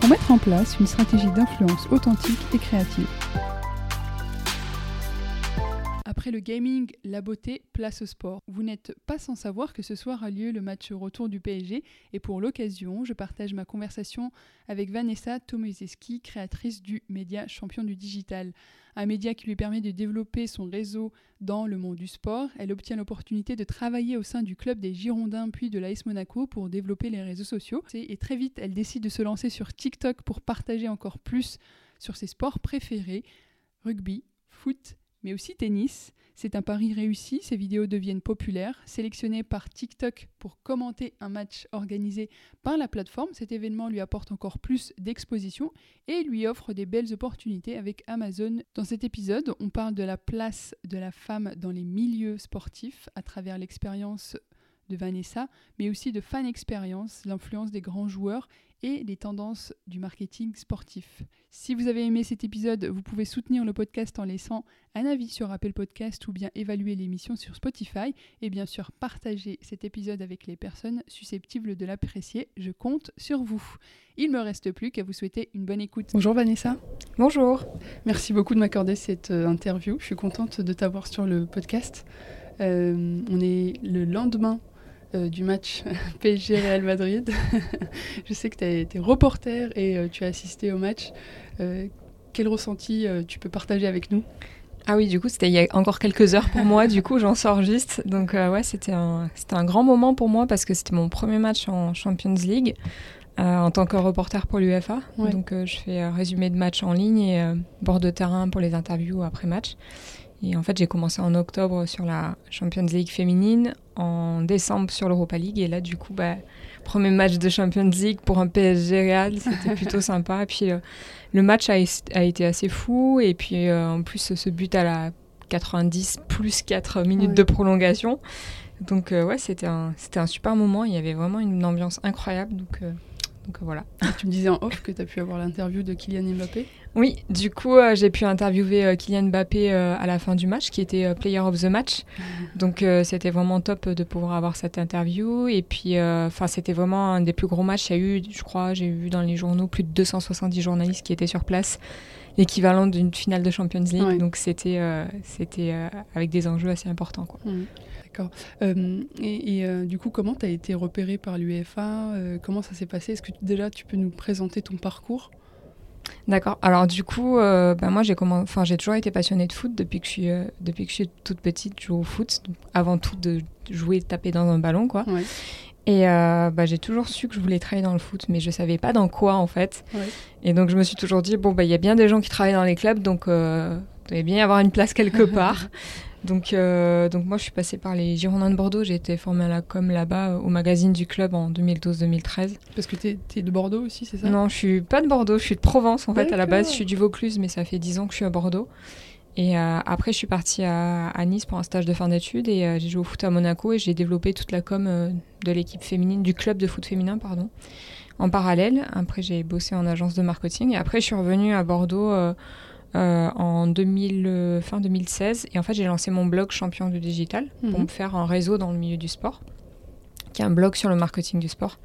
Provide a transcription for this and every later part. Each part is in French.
pour mettre en place une stratégie d'influence authentique et créative. Le gaming, la beauté, place au sport. Vous n'êtes pas sans savoir que ce soir a lieu le match retour du PSG et pour l'occasion, je partage ma conversation avec Vanessa Tomozeski, créatrice du média Champion du Digital. Un média qui lui permet de développer son réseau dans le monde du sport. Elle obtient l'opportunité de travailler au sein du club des Girondins puis de l'AS Monaco pour développer les réseaux sociaux. Et très vite, elle décide de se lancer sur TikTok pour partager encore plus sur ses sports préférés, rugby, foot, mais aussi tennis. C'est un pari réussi, ces vidéos deviennent populaires. Sélectionnées par TikTok pour commenter un match organisé par la plateforme, cet événement lui apporte encore plus d'exposition et lui offre des belles opportunités avec Amazon. Dans cet épisode, on parle de la place de la femme dans les milieux sportifs à travers l'expérience de Vanessa, mais aussi de fan expérience, l'influence des grands joueurs et les tendances du marketing sportif. Si vous avez aimé cet épisode, vous pouvez soutenir le podcast en laissant un avis sur Apple Podcast ou bien évaluer l'émission sur Spotify et bien sûr partager cet épisode avec les personnes susceptibles de l'apprécier. Je compte sur vous. Il me reste plus qu'à vous souhaiter une bonne écoute. Bonjour Vanessa. Bonjour. Merci beaucoup de m'accorder cette euh, interview. Je suis contente de t'avoir sur le podcast. Euh, on est le lendemain euh, du match PSG Real Madrid. je sais que tu as été reporter et euh, tu as assisté au match. Euh, quel ressenti tu peux partager avec nous? Ah oui, du coup, c'était il y a encore quelques heures pour moi. Du coup, j'en sors juste. Donc, ouais, c'était un, un grand moment pour moi parce que c'était mon premier match en Champions League en tant que reporter pour l'UFA. Donc, je fais un résumé de match en ligne et bord de terrain pour les interviews après match. Et en fait, j'ai commencé en octobre sur la Champions League féminine, en décembre sur l'Europa League. Et là, du coup, bah, premier match de Champions League pour un PSG Real, c'était plutôt sympa. Et puis, euh, le match a, été assez fou. Et puis, euh, en plus, ce but à la 90 plus 4 minutes de prolongation. Donc, euh, ouais, c'était un, un super moment. Il y avait vraiment une ambiance incroyable. Donc, donc voilà. tu me disais en off que tu as pu avoir l'interview de Kylian Mbappé Oui, du coup, euh, j'ai pu interviewer euh, Kylian Mbappé euh, à la fin du match, qui était Player of the Match. Donc c'était vraiment top de pouvoir avoir cette interview. Et puis, enfin, c'était vraiment un des plus gros matchs. Il y a eu, je crois, j'ai vu dans les journaux plus de 270 journalistes qui étaient sur place, l'équivalent d'une finale de Champions League. Donc c'était c'était avec des enjeux assez importants. Quoi. Mmh. D'accord. Euh, et, euh, du coup, comment tu as été repéré par l'UEFA euh, Comment ça s'est passé? Est-ce que déjà tu peux nous présenter ton parcours? D'accord. Alors du coup, bah, moi j'ai enfin j'ai toujours été passionnée de foot depuis que je suis depuis que je suis toute petite. Je joue au foot avant tout de jouer, taper dans un ballon quoi. Et bah, j'ai toujours su que je voulais travailler dans le foot, mais je savais pas dans quoi en fait. Et donc je me suis toujours dit bon bah il y a bien des gens qui travaillent dans les clubs, donc il devait bien y avoir une place quelque part. Donc, euh, donc moi, je suis passée par les Girondins de Bordeaux. J'ai été formée à la com là-bas, euh, au magazine du club en 2012-2013. Parce que tu es, de Bordeaux aussi, c'est ça? Non, je suis pas de Bordeaux. Je suis de Provence, en fait. À la base, je suis du Vaucluse, mais ça fait 10 ans que je suis à Bordeaux. Et euh, après, je suis partie à, Nice pour un stage de fin d'études et j'ai joué au foot à Monaco et j'ai développé toute la com de l'équipe féminine, du club de foot féminin, pardon, en parallèle. Après, j'ai bossé en agence de marketing et après, je suis revenue à Bordeaux euh, en 2000, euh, fin 2016. Et en fait, j'ai lancé mon blog Champion du Digital pour mhm. me faire un réseau dans le milieu du sport, qui est un blog sur le marketing du sport.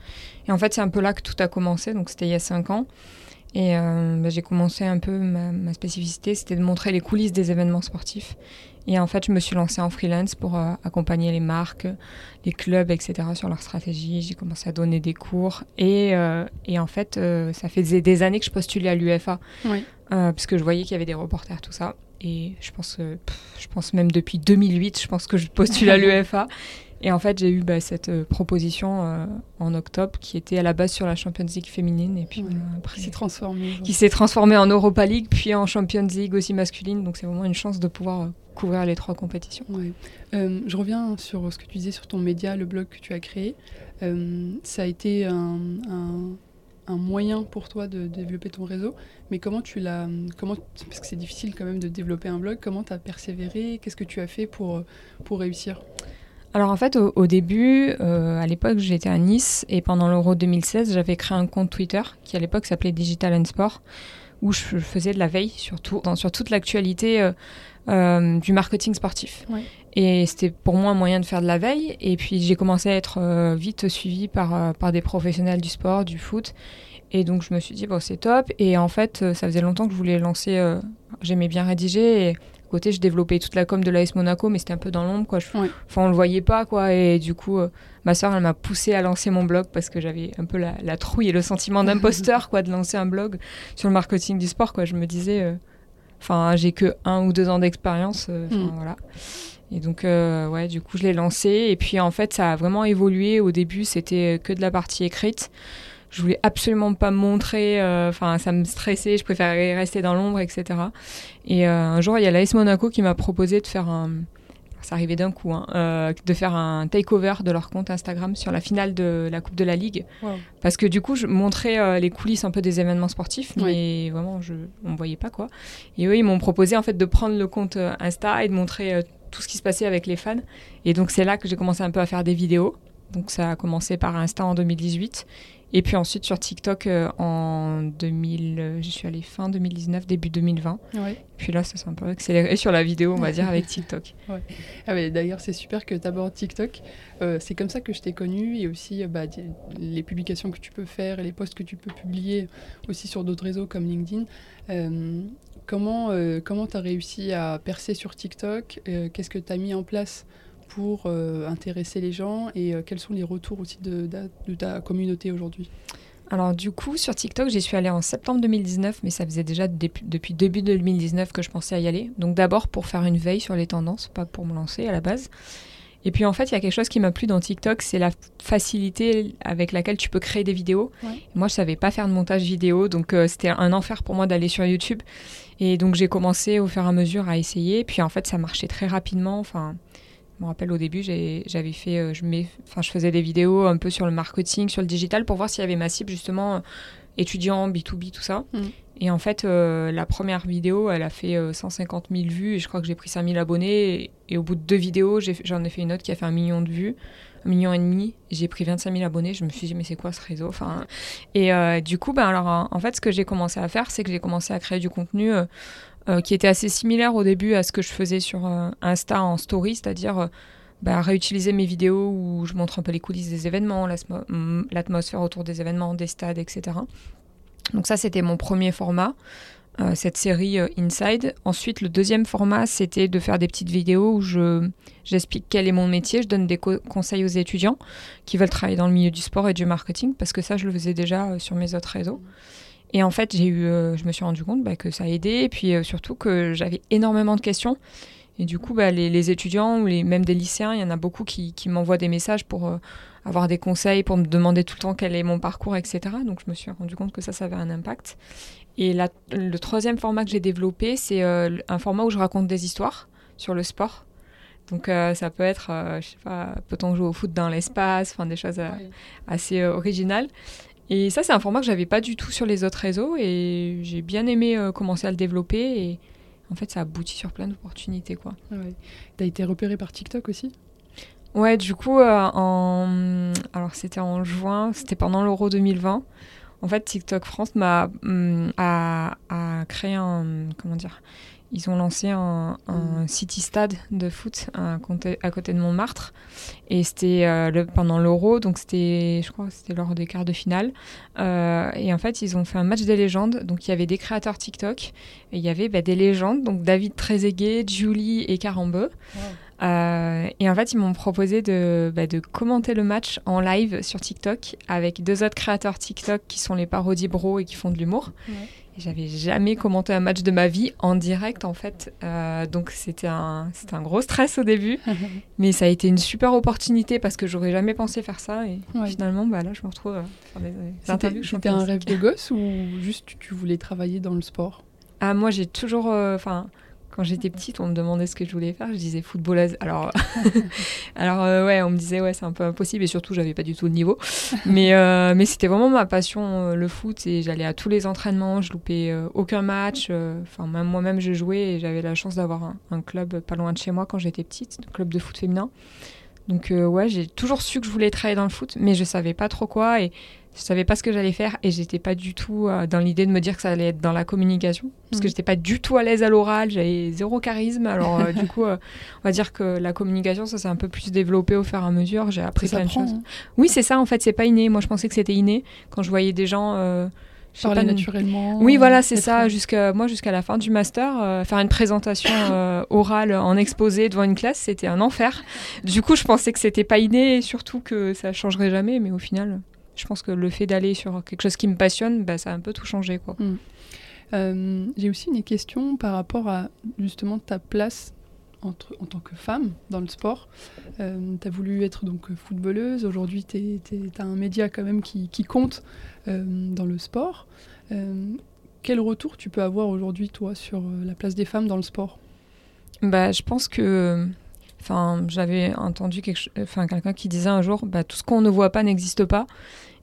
Et en fait, c'est un peu là que tout a commencé. Donc, c'était il y a cinq ans. Et bah, j'ai commencé un peu ma, spécificité, c'était de montrer les coulisses des événements sportifs. Et en fait, je me suis lancée en freelance pour accompagner les marques, les clubs, etc. sur leur stratégie. J'ai commencé à donner des cours. Et, et en fait, ça fait des, années que je postulais à l'UFA. Oui. parce que je voyais qu'il y avait des reporters, tout ça. Et je pense, je pense même depuis 2008, je pense que je postule à l'UEFA. Et en fait, j'ai eu bah, cette euh, proposition euh, en octobre qui était à la base sur la Champions League féminine. Et puis après, qui s'est transformée. Qui s'est transformée en Europa League, puis en Champions League aussi masculine. Donc c'est vraiment une chance de pouvoir euh, couvrir les trois compétitions. je reviens sur ce que tu disais sur ton média, le blog que tu as créé. ça a été un un moyen pour toi de développer ton réseau, mais comment tu l'as, comment, parce que c'est difficile quand même de développer un blog, comment tu as persévéré, qu'est-ce que tu as fait pour, pour réussir? Alors en fait, au, début, euh, à l'époque, j'étais à Nice et pendant l'Euro 2016, j'avais créé un compte Twitter qui à l'époque s'appelait Digital and Sport, où je faisais de la veille surtout, dans, sur toute l'actualité euh, euh, du marketing sportif. Et c'était pour moi un moyen de faire de la veille. Et puis j'ai commencé à être vite suivie par, par des professionnels du sport, du foot. Et donc je me suis dit, bon, c'est top. Et en fait, ça faisait longtemps que je voulais lancer. Euh, j'aimais bien rédiger. Et à côté, je développais toute la com de l'AS Monaco, mais c'était un peu dans l'ombre, quoi. Enfin, on le voyait pas, quoi. Et du coup, euh, ma soeur, elle m'a poussé à lancer mon blog parce que j'avais un peu la, trouille et le sentiment d'imposteur, quoi, de lancer un blog sur le marketing du sport, quoi. Je me disais, euh, enfin, j'ai que un ou deux ans d'expérience, mm. voilà. Et donc, ouais, du coup, je l'ai lancé. Et puis, en fait, ça a vraiment évolué. Au début, c'était que de la partie écrite je voulais absolument pas me montrer, euh, enfin ça me stressait, je préférais rester dans l'ombre, etc. Et euh, un jour, il y a l'AS Monaco qui m'a proposé de faire un, ça arrivait d'un coup, hein, euh, de faire un takeover de leur compte Instagram sur la finale de la Coupe de la Ligue. Parce que du coup, je montrais les coulisses un peu des événements sportifs, mais vraiment, je, on ne voyait pas quoi. Et eux, ils m'ont proposé en fait de prendre le compte Insta et de montrer tout ce qui se passait avec les fans. Et donc, c'est là que j'ai commencé un peu à faire des vidéos. Donc, ça a commencé par Insta en 2018. Et puis ensuite sur TikTok euh, en 2000, euh, je suis allée fin 2019, début 2020. Ouais. Puis là, ça s'est un peu accéléré sur la vidéo, on va dire, avec TikTok. Ouais. Ah D'ailleurs, c'est super que tu abordes TikTok. Euh, c'est comme ça que je t'ai connue et aussi bah, les publications que tu peux faire et les posts que tu peux publier aussi sur d'autres réseaux comme LinkedIn. comment comment tu as réussi à percer sur TikTok? Qu'est-ce que tu as mis en place pour euh, intéresser les gens et euh, quels sont les retours aussi de, ta communauté aujourd'hui? Alors du coup, sur TikTok, j'y suis allée en septembre 2019, mais ça faisait déjà depuis début 2019 que je pensais à y aller. Donc d'abord pour faire une veille sur les tendances, pas pour me lancer à la base. Et puis en fait, il y a quelque chose qui m'a plu dans TikTok, c'est la facilité avec laquelle tu peux créer des vidéos. Moi, je savais pas faire de montage vidéo, donc euh, c'était un enfer pour moi d'aller sur YouTube. Et donc j'ai commencé au fur et à mesure à essayer. Puis en fait, ça marchait très rapidement. Enfin, me rappelle au début, j'avais fait, euh, je, je faisais des vidéos un peu sur le marketing, sur le digital, pour voir s'il y avait ma cible justement euh, étudiant, B2B, tout ça. Mm. Et en fait, euh, la première vidéo, elle a fait 150 000 vues et je crois que j'ai pris 5000 abonnés. Et, au bout de deux vidéos, j'en ai, fait une autre qui a fait un million de vues, un million et demi. J'ai pris 25 000 abonnés. Je me suis dit, mais c'est quoi ce réseau? Enfin, Et du coup, ben, alors, en fait, ce que j'ai commencé à faire, c'est que j'ai commencé à créer du contenu qui était assez similaire au début à ce que je faisais sur euh, Insta en story, c'est-à-dire euh, bah, réutiliser mes vidéos où je montre un peu les coulisses des événements, mm, l'atmosphère autour des événements, des stades, etc. Donc ça, c'était mon premier format, cette série Inside. Ensuite, le deuxième format, c'était de faire des petites vidéos où je, j'explique quel est mon métier, je donne des conseils aux étudiants qui veulent travailler dans le milieu du sport et du marketing, parce que ça, je le faisais déjà sur mes autres réseaux. Et en fait, j'ai eu, euh, je me suis rendu compte bah, que ça a aidé, et puis euh, surtout que j'avais énormément de questions. Et du coup, bah, les, étudiants ou les, même des lycéens, il y en a beaucoup qui, m'envoient des messages pour euh, avoir des conseils, pour me demander tout le temps quel est mon parcours, etc. Donc je me suis rendu compte que ça, ça avait un impact. Et le troisième format que j'ai développé, c'est un format où je raconte des histoires sur le sport. Donc ça peut être, je sais pas, peut-on jouer au foot dans l'espace, enfin des choses assez originales. Et ça, c'est un format que j'avais pas du tout sur les autres réseaux et j'ai bien aimé euh, commencer à le développer et en fait, ça aboutit sur plein d'opportunités. quoi. Ouais. Tu as été repéré par TikTok aussi? Ouais, du coup, euh, en... alors c'était en juin, c'était pendant l'Euro 2020. En fait, TikTok France m'a mm, a, créé un comment dire ils ont lancé un, un city stade de foot à, à côté de Montmartre. Et c'était le, pendant l'Euro, donc c'était, je crois, c'était lors des quarts de finale. et en fait, ils ont fait un match des légendes. Donc il y avait des créateurs TikTok et il y avait bah, des légendes, donc David Trezeguet, Julie et Carambeu. Euh, et en fait, ils m'ont proposé de, bah, de, commenter le match en live sur TikTok avec deux autres créateurs TikTok qui sont les parodies bro et qui font de l'humour. J'avais jamais commenté un match de ma vie en direct, en fait. Euh, donc, c'était un, un gros stress au début. mais ça a été une super opportunité parce que j'aurais jamais pensé faire ça. Et finalement, bah, là, je me retrouve à faire des, interviews. C'était un rêve de gosse ou juste tu voulais travailler dans le sport? Ah, moi, j'ai toujours. Euh. Quand j'étais petite, on me demandait ce que je voulais faire. Je disais footballeuse. Alors, alors euh, ouais, on me disait ouais, c'est un peu impossible et surtout, j'avais pas du tout le niveau. Mais, euh, mais c'était vraiment ma passion, euh, le foot. Et j'allais à tous les entraînements. Je loupais aucun match. Enfin, même moi-même, je jouais et j'avais la chance d'avoir un, club pas loin de chez moi quand j'étais petite, un club de foot féminin. Donc ouais, j'ai toujours su que je voulais travailler dans le foot, mais je savais pas trop quoi. Et je savais pas ce que j'allais faire et j'étais pas du tout euh, dans l'idée de me dire que ça allait être dans la communication parce que mm. j'étais pas du tout à l'aise à l'oral, j'avais zéro charisme. Alors euh, du coup, euh, on va dire que la communication ça s'est un peu plus développé au fur et à mesure. J'ai appris plein de choses. Hein. Oui, c'est ça en fait, c'est pas inné. Moi, je pensais que c'était inné quand je voyais des gens. Parler naturellement. Oui, voilà, c'est ça. Jusqu'à moi, jusqu'à la fin du master, faire une présentation orale en exposé devant une classe, c'était un enfer. Du coup, je pensais que c'était pas inné et surtout que ça changerait jamais, mais au final je pense que le fait d'aller sur quelque chose qui me passionne, bah, ça a un peu tout changé. Quoi. Mm. Euh, j'ai aussi une question par rapport à justement ta place entre, en tant que femme dans le sport. Euh, tu as voulu être donc footballeuse, aujourd'hui tu as un média quand même qui, qui compte euh, dans le sport. quel retour tu peux avoir aujourd'hui toi sur la place des femmes dans le sport? Bah, Je pense que Enfin, j'avais entendu enfin, quelqu'un qui disait un jour, bah, tout ce qu'on ne voit pas n'existe pas.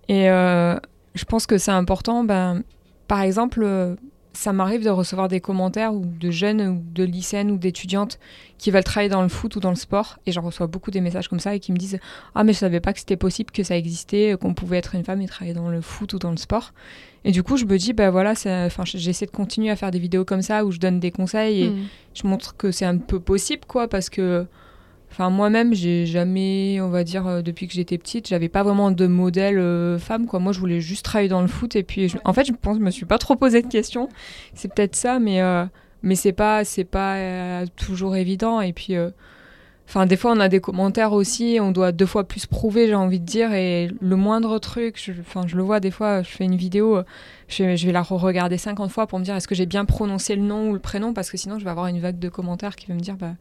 Et euh, je pense que c'est important. Ben, par exemple, euh, ça m'arrive de recevoir des commentaires ou de jeunes ou de lycéennes ou d'étudiantes qui veulent travailler dans le foot ou dans le sport. Et j'en reçois beaucoup des messages comme ça et qui me disent Ah, mais je savais pas que c'était possible, que ça existait, qu'on pouvait être une femme et travailler dans le foot ou dans le sport. Et du coup, je me dis, ben voilà, j'essaie de continuer à faire des vidéos comme ça où je donne des conseils et mmh. je montre que c'est un peu possible, quoi, parce que Enfin, moi-même, j'ai jamais, on va dire, euh, depuis que j'étais petite, j'avais pas vraiment de modèle euh, femme, quoi. Moi, je voulais juste travailler dans le foot. Et puis, en fait, je pense, je me suis pas trop posé de questions. C'est peut-être ça, mais, euh, mais c'est pas, c'est pas toujours évident. Et puis, enfin, des fois, on a des commentaires aussi. On doit deux fois plus prouver, j'ai envie de dire. Et le moindre truc, je, enfin, je le vois des fois, je fais une vidéo, je, je vais la re-regarder 50 fois pour me dire est-ce que j'ai bien prononcé le nom ou le prénom, parce que sinon, je vais avoir une vague de commentaires qui va me dire, bah,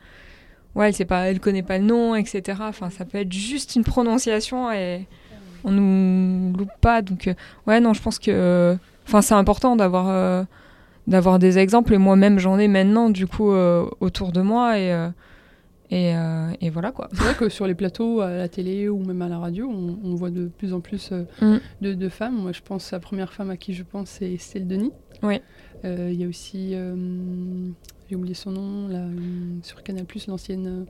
ouais, elle sait pas, elle connaît pas le nom, etc. Enfin, ça peut être juste une prononciation et on nous loupe pas. Donc, euh, ouais, non, je pense que, enfin, c'est important d'avoir euh, d'avoir des exemples et moi-même j'en ai maintenant du coup euh, autour de moi et et, et, voilà quoi. C'est vrai que sur les plateaux, à la télé ou même à la radio, on, voit de plus en plus mm. de, de, femmes. Moi, je pense la première femme à qui je pense, c'est Estelle Denis. Oui. Il y a aussi j'ai oublié son nom, là, sur Canal+, l'ancienne...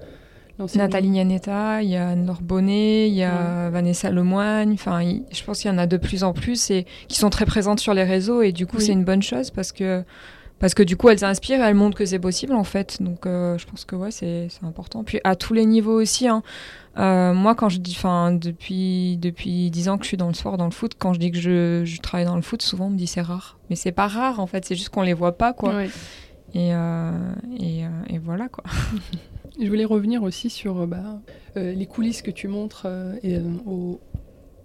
Nathalie Nianetta, il y a Bonnet, il y a Vanessa Lemoigne, enfin, je pense qu'il y en a de plus en plus et qui sont très présentes sur les réseaux et du coup c'est une bonne chose parce que parce que du coup elles inspirent et elles montrent que c'est possible en fait. Donc euh, je pense que ouais c'est important. Puis à tous les niveaux aussi hein. euh, moi quand je dis enfin depuis depuis dix ans que je suis dans le sport dans le foot quand je dis que je, je travaille dans le foot souvent on me dit c'est rare. Mais c'est pas rare en fait. C'est juste qu'on les voit pas quoi et, euh, et, euh, et, voilà quoi. Je voulais revenir aussi sur euh, bah, les coulisses que tu montres et, au,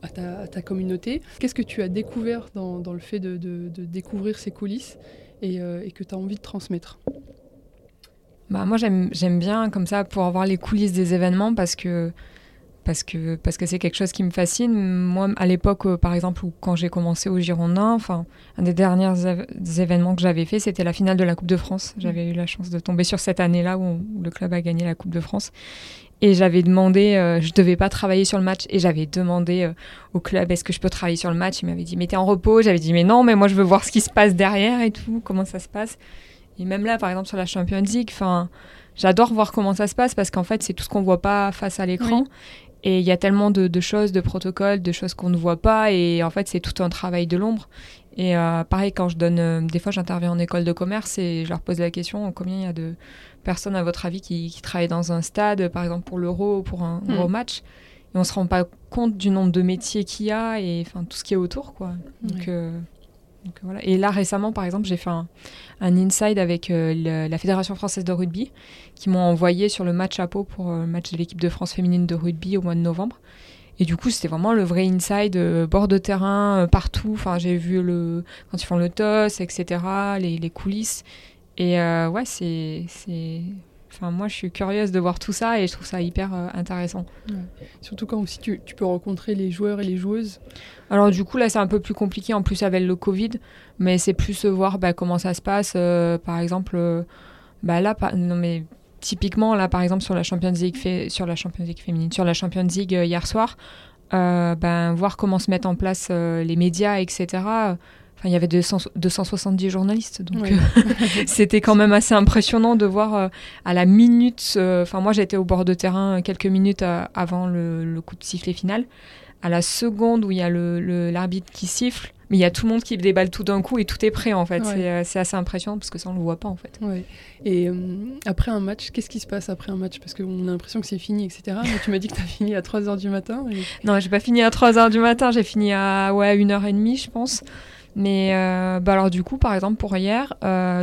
à, ta, à, ta, communauté. Qu'est-ce que tu as découvert dans, dans le fait de, de, de, découvrir ces coulisses et, et que tu as envie de transmettre? Bah, Moi, j'aime bien comme ça pour avoir les coulisses des événements parce que parce que parce que c'est quelque chose qui me fascine. Moi, à l'époque, euh, par exemple, où, quand j'ai commencé au Girondin, enfin, un des derniers événements que j'avais fait, c'était la finale de la Coupe de France. J'avais eu la chance de tomber sur cette année-là où, le club a gagné la Coupe de France. Et j'avais demandé, euh, je devais pas travailler sur le match, et j'avais demandé euh, au club, est-ce que je peux travailler sur le match? Il m'avait dit, mais t'es en repos. J'avais dit, mais non, mais moi je veux voir ce qui se passe derrière et tout, comment ça se passe. Et même là, par exemple, sur la Champions League, enfin, j'adore voir comment ça se passe parce qu'en fait, c'est tout ce qu'on voit pas face à l'écran. Et il y a tellement de, choses, de protocoles, de choses qu'on ne voit pas. Et en fait, c'est tout un travail de l'ombre. Et euh, pareil, quand je donne. Euh, des fois, j'interviens en école de commerce et je leur pose la question combien il y a de personnes, à votre avis, qui, travaillent dans un stade, par exemple pour l'euro ou pour un mm. gros match Et on ne se rend pas compte du nombre de métiers qu'il y a et enfin, tout ce qui est autour. Quoi. Donc, euh, voilà. Et là, récemment, par exemple, j'ai fait un, inside avec la Fédération française de rugby qui m'ont envoyé sur le match à Pau pour le match de l'équipe de France féminine de rugby au mois de novembre. Et du coup, c'était vraiment le vrai inside, euh, bord de terrain, euh, partout. Enfin, j'ai vu le, quand ils font le toss, etc., les, les coulisses. Et euh, ouais, c'est. Enfin, moi, je suis curieuse de voir tout ça et je trouve ça hyper intéressant. Surtout quand aussi tu, tu, peux rencontrer les joueurs et les joueuses. Alors, du coup, là, c'est un peu plus compliqué en plus avec le Covid, mais c'est plus voir bah, comment ça se passe. par exemple, bah, là, non, mais typiquement, là, par exemple, sur la Champions League, fait, sur la Champions League féminine, sur la Champions League euh, hier soir, euh, ben, voir comment se mettent en place euh, les médias, etc. Enfin, il y avait 270 journalistes, donc c'était quand même assez impressionnant de voir à la minute. Enfin, moi, j'étais au bord de terrain quelques minutes avant le, coup de sifflet final. À la seconde où il y a l'arbitre le, qui siffle, mais il y a tout le monde qui déballe tout d'un coup et tout est prêt en fait. Euh, c'est assez impressionnant parce que ça on le voit pas en fait. Et euh, après un match, qu'est-ce qui se passe après un match? Parce qu'on a l'impression que c'est fini, etc. Mais tu m'as dit que tu as fini à 3h du matin. Et... Non, j'ai pas fini à 3h du matin, j'ai fini à ouais, 1h30 je pense. Mais euh, bah alors du coup, par exemple pour hier,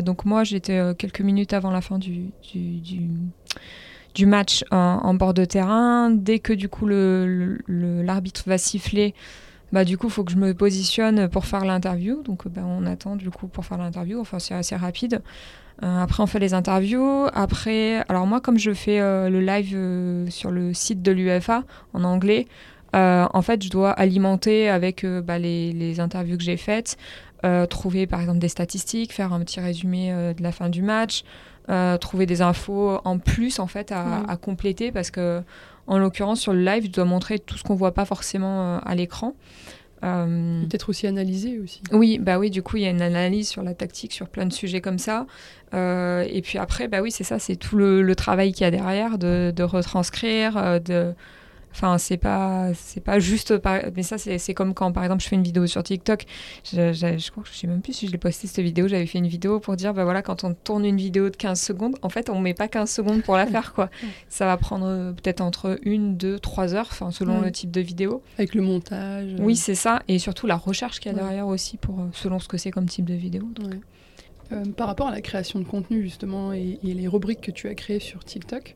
donc moi j'étais quelques minutes avant la fin du, du, match en, bord de terrain. Dès que du coup l'arbitre va siffler, bah du coup il faut que je me positionne pour faire l'interview. Donc bah, on attend du coup pour faire l'interview. Enfin c'est assez rapide. Euh, après on fait les interviews. Après alors moi comme je fais euh, le live euh, sur le site de l'UFA en anglais en fait je dois alimenter avec bah, les, les, interviews que j'ai faites trouver par exemple des statistiques faire un petit résumé de la fin du match trouver des infos en plus en fait à, à compléter parce que en l'occurrence, sur le live, je dois montrer tout ce qu'on voit pas forcément euh, à l'écran. Euh, Peut-être aussi analyser aussi. Oui, bah oui, du coup, il y a une analyse sur la tactique, sur plein de sujets comme ça. Euh, et puis après, bah oui, c'est ça, c'est tout le, travail qu'il y a derrière de, de retranscrire, de, Enfin, c'est pas, c'est pas juste. Mais ça, c'est comme quand, par exemple, je fais une vidéo sur TikTok. Je, je, crois que je sais même plus si je l'ai posté cette vidéo. J'avais fait une vidéo pour dire, bah voilà, quand on tourne une vidéo de 15 secondes, en fait, on met pas 15 secondes pour la faire, quoi. ça va prendre euh, peut-être entre une, deux, trois heures, enfin, selon le type de vidéo. Avec le montage. Oui, c'est ça. Et surtout la recherche qu'il y a derrière aussi, pour, euh, selon ce que c'est comme type de vidéo. Euh, par rapport à la création de contenu, justement, et, et les rubriques que tu as créées sur TikTok,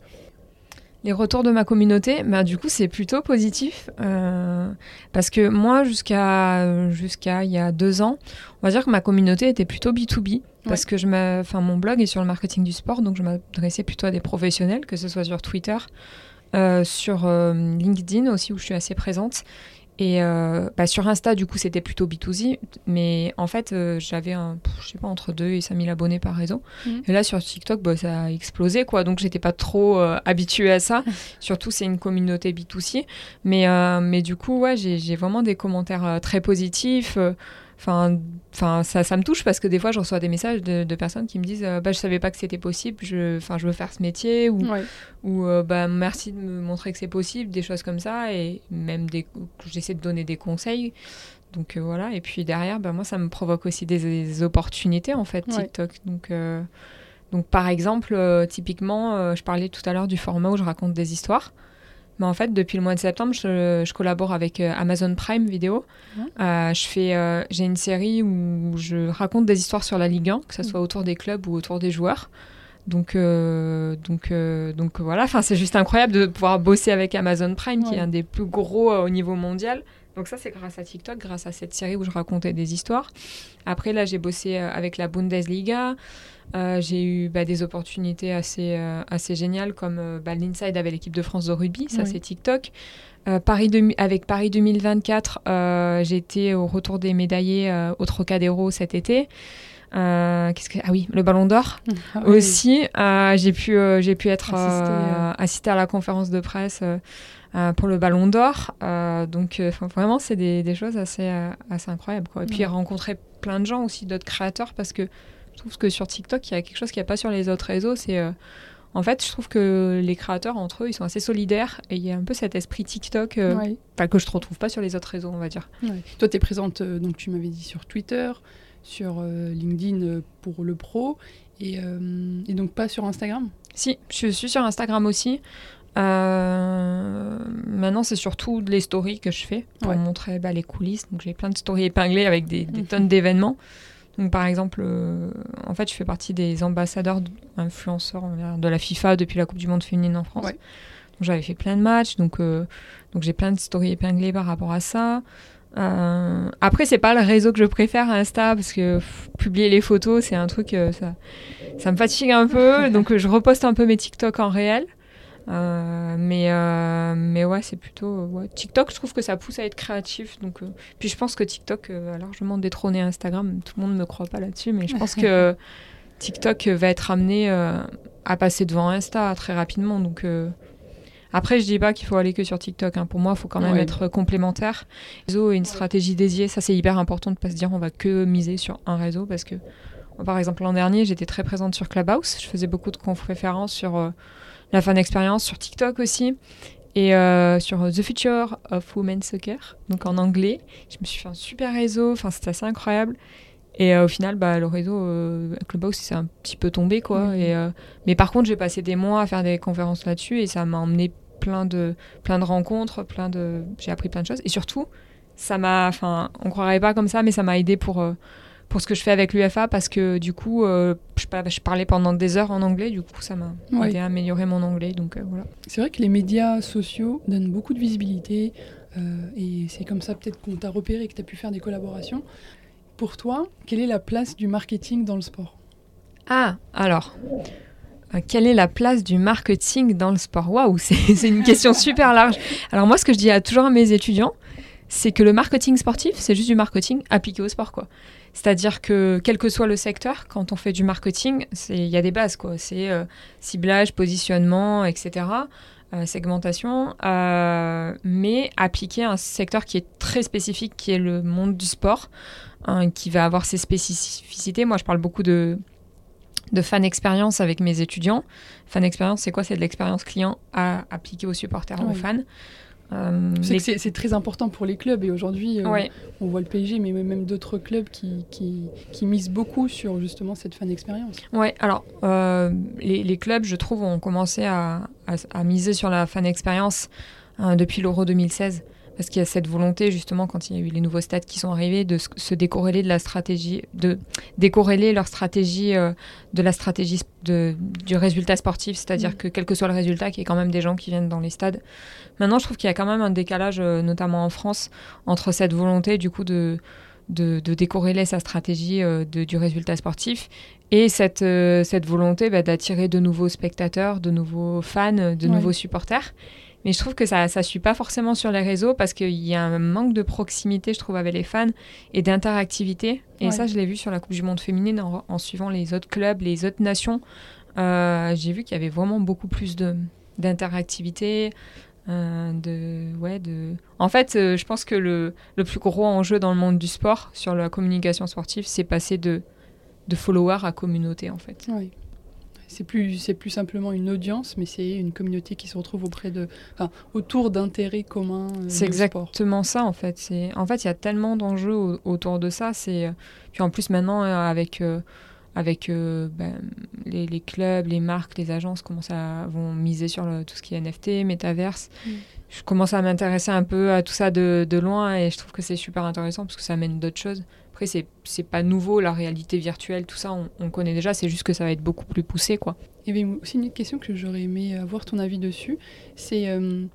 les retours de ma communauté, bah, du coup, c'est plutôt positif. Euh, parce que moi, jusqu'à jusqu'à il y a deux ans, on va dire que ma communauté était plutôt B2B. Parce que je enfin, mon blog est sur le marketing du sport, donc je m'adressais plutôt à des professionnels, que ce soit sur Twitter, euh, sur euh, LinkedIn aussi, où je suis assez présente. Et euh, bah, sur Insta, du coup, c'était plutôt B2C. Mais en fait, euh, j'avais, je sais pas, entre 2 et 5000 abonnés par réseau. Mhm. Et là, sur TikTok, bah, ça a explosé, quoi. Donc, j'étais pas trop euh, habituée à ça. Surtout, c'est une communauté B2C. Mais, mais du coup, ouais, j'ai vraiment des commentaires très positifs. Enfin, enfin ça, ça, me touche parce que des fois, je reçois des messages de, personnes qui me disent euh, bah, Je savais pas que c'était possible, je, enfin, je veux faire ce métier, ou, ou euh, bah, merci de me montrer que c'est possible, des choses comme ça, et même des, j'essaie de donner des conseils. Donc euh, voilà, et puis derrière, bah, moi, ça me provoque aussi des, opportunités, en fait, TikTok. Donc, donc par exemple, typiquement, je parlais tout à l'heure du format où je raconte des histoires. Mais en fait, depuis le mois de septembre, je, collabore avec euh, Amazon Prime Video. Euh, je fais, euh, j'ai une série où je raconte des histoires sur la Ligue 1, que ce soit autour des clubs ou autour des joueurs. Donc, donc, donc voilà, enfin, c'est juste incroyable de pouvoir bosser avec Amazon Prime, qui est un des plus gros au niveau mondial. Donc ça, c'est grâce à TikTok, grâce à cette série où je racontais des histoires. Après, là, j'ai bossé avec la Bundesliga. Euh, j'ai eu bah, des opportunités assez, euh, assez géniales comme euh, bah, l'Inside avec l'équipe de France de rugby, ça c'est TikTok. Paris avec Paris 2024, j'étais au retour des médaillés au Trocadéro cet été. qu'est-ce que... Ah oui, le Ballon d'Or ah aussi. j'ai pu, j'ai pu être assisté à la conférence de presse pour le Ballon d'Or. donc vraiment, c'est des, des, choses assez, assez incroyables. Quoi. Et puis rencontrer plein de gens aussi, d'autres créateurs, parce que je trouve que sur TikTok, il y a quelque chose qu'il n'y a pas sur les autres réseaux. C'est, euh, en fait, je trouve que les créateurs entre eux, ils sont assez solidaires et il y a un peu cet esprit TikTok que je ne retrouve pas sur les autres réseaux, on va dire. Toi, tu es présente, donc tu m'avais dit sur Twitter, sur LinkedIn pour le pro et, et donc pas sur Instagram? Si, je suis sur Instagram aussi. Euh, maintenant, c'est surtout les stories que je fais pour montrer bah, les coulisses. Donc, j'ai plein de stories épinglées avec des, tonnes d'événements. Donc, par exemple, euh, en fait, je fais partie des ambassadeurs, influenceurs de la FIFA depuis la Coupe du Monde féminine en France. Donc, j'avais fait plein de matchs. Donc, euh, donc j'ai plein de stories épinglées par rapport à ça. après, c'est pas le réseau que je préfère, Insta, parce que publier les photos, c'est un truc, ça, ça me fatigue un peu. donc, je reposte un peu mes TikTok en réel. Euh, mais, euh, mais ouais, c'est plutôt. TikTok, je trouve que ça pousse à être créatif. Donc, euh, puis je pense que TikTok a largement détrôné Instagram. Tout le monde ne me croit pas là-dessus, mais je pense que TikTok va être amené à passer devant Insta très rapidement. Donc. Après, je dis pas qu'il faut aller que sur TikTok. Hein. Pour moi, il faut quand même être complémentaire. Réseau et une stratégie dédiée, ça c'est hyper important de pas se dire on va que miser sur un réseau parce que, par exemple, l'an dernier, j'étais très présente sur Clubhouse. Je faisais beaucoup de conférences sur la fin d'expérience sur TikTok aussi et euh, sur The Future of Women's Soccer, donc en anglais. Je me suis fait un super réseau, enfin c'était assez incroyable. Et euh, au final, bah, le réseau euh, Clubhouse, c'est un petit peu tombé, quoi. Et, mais par contre, j'ai passé des mois à faire des conférences là-dessus et ça m'a emmené plein de, plein de rencontres, plein de... j'ai appris plein de choses. Et surtout, ça m'a, enfin, on croirait pas comme ça, mais ça m'a aidé pour pour ce que je fais avec l'UFA parce que du coup, euh, je, parlais pendant des heures en anglais, du coup, ça m'a aidé à améliorer mon anglais. Donc euh, voilà. C'est vrai que les médias sociaux donnent beaucoup de visibilité euh, et c'est comme ça peut-être qu'on t'a repéré et que tu as pu faire des collaborations. Pour toi, quelle est la place du marketing dans le sport? Ah, alors. Quelle est la place du marketing dans le sport? Waouh, c'est une question super large. Alors moi, ce que je dis à toujours à mes étudiants, c'est que le marketing sportif, c'est juste du marketing appliqué au sport, quoi. C'est-à-dire que quel que soit le secteur, quand on fait du marketing, il y a des bases, quoi. C'est euh, ciblage, positionnement, etc. Euh, segmentation, euh, mais appliquer un secteur qui est très spécifique, qui est le monde du sport, hein, qui va avoir ses spécificités. Moi, je parle beaucoup de, de fan expérience avec mes étudiants. Fan expérience, c'est quoi? C'est de l'expérience client à appliquer aux supporters, aux fans. Euh, c'est très important pour les clubs et aujourd'hui euh, on voit le PSG mais même d'autres clubs qui, qui, misent beaucoup sur justement cette fan expérience. Ouais, alors euh, les, clubs je trouve ont commencé à, à, miser sur la fan expérience depuis l'Euro 2016 parce qu'il y a cette volonté justement quand il y a eu les nouveaux stades qui sont arrivés de se décorréler de la stratégie de décorréler leur stratégie de la stratégie de, du résultat sportif c'est-à-dire mm. que quel que soit le résultat qu'il y ait quand même des gens qui viennent dans les stades Maintenant, je trouve qu'il y a quand même un décalage, euh, notamment en France, entre cette volonté du coup de, de, décorréler sa stratégie euh, du résultat sportif et cette, euh, cette volonté bah, d'attirer de nouveaux spectateurs, de nouveaux fans, de nouveaux supporters. Mais je trouve que ça ne suit pas forcément sur les réseaux parce qu'il y a un manque de proximité, je trouve, avec les fans et d'interactivité. Et ça, je l'ai vu sur la Coupe du Monde féminine en, suivant les autres clubs, les autres nations. J'ai vu qu'il y avait vraiment beaucoup plus d'interactivité, euh, de, ouais, de... En fait, euh, je pense que le, le, plus gros enjeu dans le monde du sport, sur la communication sportive, c'est passer de, de follower à communauté, en fait. Oui. C'est plus, c'est plus simplement une audience, mais c'est une communauté qui se retrouve auprès de, enfin, autour d'intérêts communs. Euh, c'est exactement ça, en fait. C'est, en fait, il y a tellement d'enjeux autour de ça. C'est, puis en plus maintenant avec avec euh, ben, les, clubs, les marques, les agences commencent à vont miser sur tout ce qui est NFT, métaverse. Mm. Je commence à m'intéresser un peu à tout ça de, de, loin et je trouve que c'est super intéressant parce que ça amène d'autres choses. Après, c'est, c'est pas nouveau, la réalité virtuelle, tout ça, on, on connaît déjà, c'est juste que ça va être beaucoup plus poussé. Quoi. Y avait aussi une question que j'aurais aimé avoir ton avis dessus. C'est euh,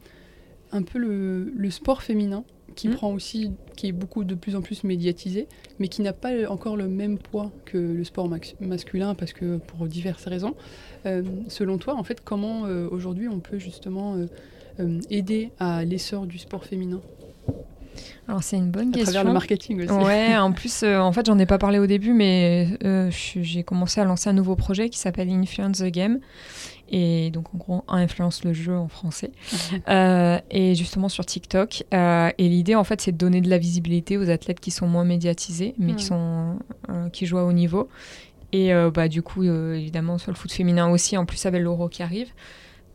un peu le, le sport féminin qui hmm. prend aussi, qui est beaucoup de plus en plus médiatisé, mais qui n'a pas encore le même poids que le sport masculin parce que pour diverses raisons. Euh, selon toi, en fait, comment euh, aujourd'hui on peut justement aider à l'essor du sport féminin? Alors c'est une bonne question. À travers le marketing aussi. Ouais, en plus, en fait, j'en ai pas parlé au début, mais j'ai commencé à lancer un nouveau projet qui s'appelle Influence the Game et donc en gros influence le jeu en français euh, et justement sur TikTok euh, et l'idée en fait c'est de donner de la visibilité aux athlètes qui sont moins médiatisés mais qui sont euh, qui jouent à haut niveau Et bah, du coup, évidemment, sur le foot féminin aussi, en plus avec l'Euro qui arrive.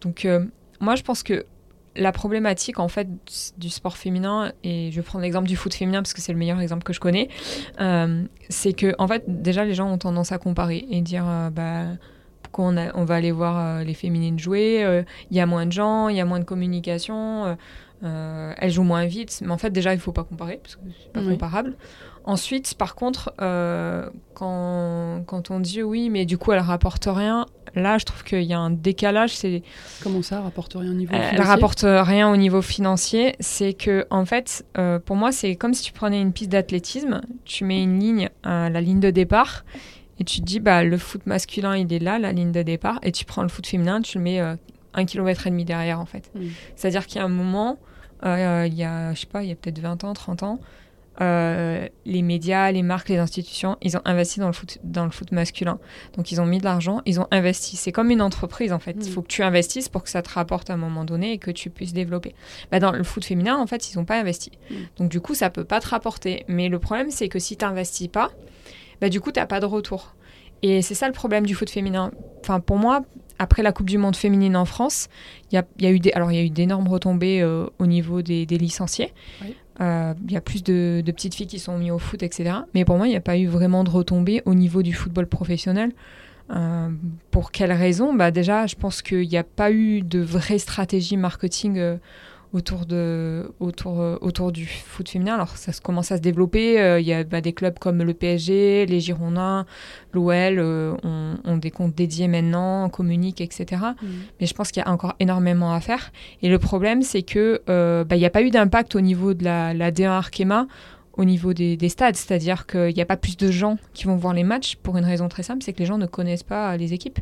Donc, moi, je pense que la problématique en fait du sport féminin et je vais prendre l'exemple du foot féminin parce que c'est le meilleur exemple que je connais euh, c'est que en fait déjà les gens ont tendance à comparer et dire euh, bah pourquoi on, on, va aller voir euh, les féminines jouer il y a moins de gens il y a moins de communication elles jouent moins vite. Mais en fait déjà il faut pas comparer parce que c'est pas comparable. Ensuite, par contre, quand, quand, on dit oui, mais du coup, elle rapporte rien, là, je trouve qu'il y a un décalage. C'est comment ça, rapporte rien au niveau financier Elle rapporte rien au niveau financier. C'est que, en fait, euh, pour moi, c'est comme si tu prenais une piste d'athlétisme, tu mets une ligne, la ligne de départ, et tu te dis, bah, le foot masculin, il est là, la ligne de départ, et tu prends le foot féminin, tu le mets euh, un kilomètre et demi derrière, en fait. Mm. C'est-à-dire qu'il y a un moment, il y a, je sais pas, il y a peut-être 20 ans, 30 ans euh, les médias, les marques, les institutions, ils ont investi dans le foot, dans le foot masculin. Donc ils ont mis de l'argent, ils ont investi. C'est comme une entreprise en fait. Il mm. faut que tu investisses pour que ça te rapporte à un moment donné et que tu puisses développer. Bah, dans le foot féminin, en fait, ils n'ont pas investi. Mm. Donc du coup, ça peut pas te rapporter. Mais le problème, c'est que si tu n'investis pas, bah, du coup, tu n'as pas de retour. Et c'est ça le problème du foot féminin. Enfin, pour moi, après la Coupe du Monde féminine en France, il y a, y a, eu des, alors il y a eu d'énormes retombées euh, au niveau des, des licenciés. Oui. Euh, il y a plus de, petites filles qui sont mises au foot, etc. Mais pour moi, il n'y a pas eu vraiment de retombées au niveau du football professionnel. Euh, pour quelles raisons bah Déjà, je pense qu'il n'y a pas eu de vraie stratégie marketing euh, autour, de, autour, euh, autour du foot féminin. Alors ça commence à se développer. Euh, il y a bah, des clubs comme le PSG, les Girondins, l'OL euh, ont, des comptes dédiés maintenant, communiquent, etc. Mm. Mais je pense qu'il y a encore énormément à faire. Et le problème, c'est que bah, il n'y a pas eu d'impact au niveau de la, la D1 Arkema au niveau des, stades, c'est-à-dire qu'il n'y a pas plus de gens qui vont voir les matchs pour une raison très simple, c'est que les gens ne connaissent pas les équipes.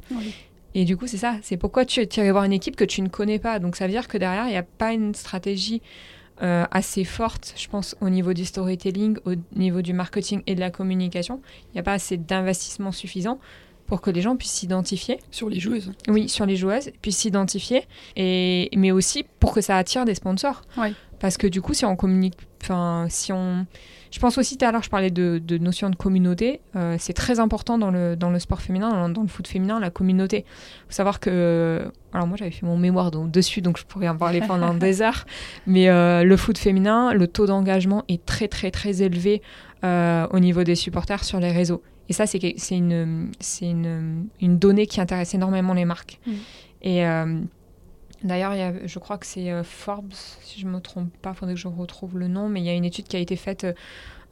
Et du coup, c'est ça. C'est pourquoi tu irais voir une équipe que tu ne connais pas. Donc ça veut dire que derrière, il n'y a pas une stratégie euh, assez forte, je pense, au niveau du storytelling, au niveau du marketing et de la communication. Il n'y a pas assez d'investissement suffisant pour que les gens puissent s'identifier. Sur les joueuses Oui, sur les joueuses, puissent s'identifier, et, mais aussi pour que ça attire des sponsors. Oui. Parce que du coup, si on communique, enfin, si on je pense aussi, tout à l'heure, je parlais de, de notion de communauté. Euh, c'est très important dans le, dans le sport féminin, dans, le foot féminin, la communauté. Il faut savoir que. Alors, moi, j'avais fait mon mémoire donc, dessus, donc je pourrais en parler pendant des heures. Mais euh, le foot féminin, le taux d'engagement est très, très, très élevé euh, au niveau des supporters sur les réseaux. Et ça, c'est une, une, une donnée qui intéresse énormément les marques. Mmh. Et. D'ailleurs, je crois que c'est euh, Forbes, si je ne me trompe pas, il faudrait que je retrouve le nom, mais il y a une étude qui a été faite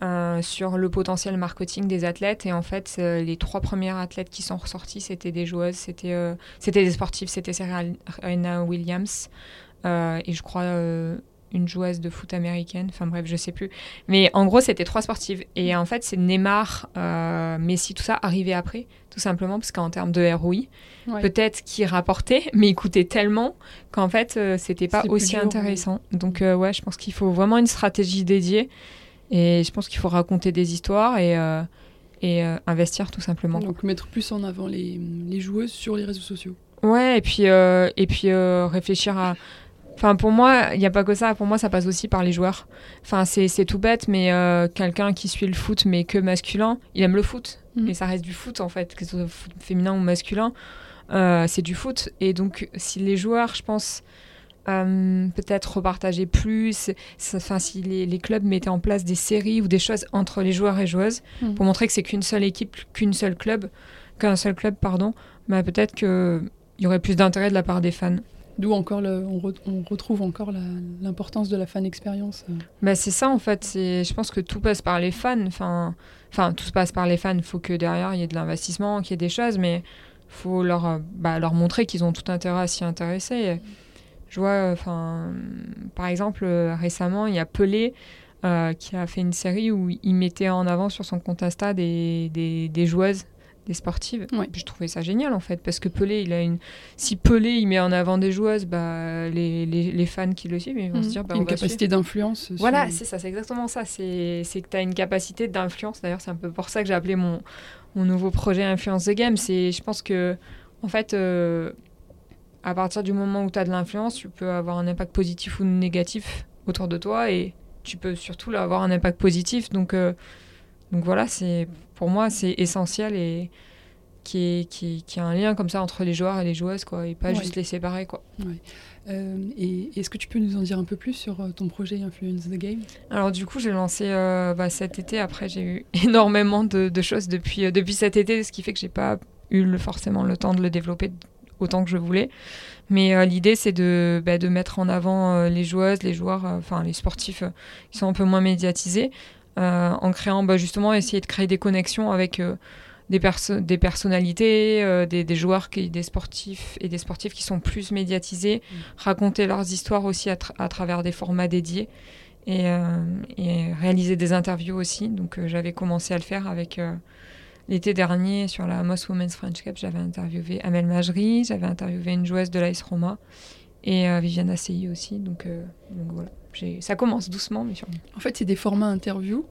euh, sur le potentiel marketing des athlètes. Et en fait, euh, les trois premières athlètes qui sont ressorties, c'était des joueuses, c'était des sportifs, c'était Serena Williams et je crois une joueuse de foot américaine, enfin bref, je sais plus. Mais en gros, c'était trois sportives. Et en fait, c'est Neymar, Messi, tout ça arrivé après, tout simplement parce qu'en termes de ROI, peut-être qui rapportait, mais il coûtait tellement qu'en fait, euh, c'était pas aussi intéressant. Donc, euh, ouais, je pense qu'il faut vraiment une stratégie dédiée. Et je pense qu'il faut raconter des histoires et, euh, et investir tout simplement. Donc, mettre plus en avant les, les joueuses sur les réseaux sociaux. Ouais, et puis, et puis réfléchir à. Enfin, pour moi, il n'y a pas que ça. Pour moi, ça passe aussi par les joueurs. Enfin, c'est tout bête, mais quelqu'un qui suit le foot, mais que masculin, il aime le foot. Mm. Et ça reste du foot, en fait, que ce soit féminin ou masculin. Euh, c'est du foot. Et donc, si les joueurs, je pense, euh, peut-être repartager plus, enfin, si les, clubs mettaient en place des séries ou des choses entre les joueurs et joueuses hmm. pour montrer que c'est qu'une seule équipe, qu'une seule club, qu'un seul club, pardon, bah, peut-être qu'il y aurait plus d'intérêt de la part des fans. D'où encore on, retrouve encore l'importance de la fan expérience. Euh. Bah c'est ça en fait. Je pense que tout passe par les fans. Enfin, tout se passe par les fans. Il faut que derrière il y ait de l'investissement, qu'il y ait des choses, mais faut leur, euh, bah, leur montrer qu'ils ont tout intérêt à s'y intéresser. Je vois, enfin, par exemple, euh, récemment, il y a Pelé euh, qui a fait une série où il mettait en avant sur son compte Insta des, des joueuses, des sportives. Je trouvais ça génial en fait, parce que Pelé, il a une. Si Pelé il met en avant des joueuses, bah, les, les, les fans qui le suivent, ils vont se mhm. dire. Bah, une capacité d'influence. Voilà, c'est ça, c'est exactement ça. C'est que tu as une capacité d'influence. D'ailleurs, c'est un peu pour ça que j'ai appelé mon, mon nouveau projet Influence the Game. C'est, je pense que, en fait, euh, à partir du moment où tu as de l'influence, tu peux avoir un impact positif ou négatif autour de toi et tu peux surtout avoir un impact positif. Donc, euh, donc voilà, c'est, pour moi, c'est essentiel et qui est, qui, qui a un lien comme ça entre les joueurs et les joueuses, quoi, et pas juste les séparer, quoi. Euh, et est-ce que tu peux nous en dire un peu plus sur euh, ton projet Influence the Game? Alors du coup, j'ai lancé euh, bah, cet été. Après, j'ai eu énormément de, choses depuis, depuis cet été, ce qui fait que j'ai pas eu forcément le temps de le développer autant que je voulais. Mais l'idée, c'est de, bah, de mettre en avant les joueuses, les joueurs, enfin les sportifs qui sont un peu moins médiatisés, en créant bah, justement essayer de créer des connexions avec des, des personnalités, euh, des, joueurs, qui, des sportifs et des sportifs qui sont plus médiatisés, mm. raconter leurs histoires aussi à, travers des formats dédiés et, euh, réaliser des interviews aussi. Donc euh, j'avais commencé à le faire avec l'été dernier sur la Moss Women's French Cup. J'avais interviewé Amel Majri, j'avais interviewé une joueuse de l'Ice Roma et Viviane Assey aussi. Donc, donc voilà, ça commence doucement mais sûrement. En fait, c'est des formats interviews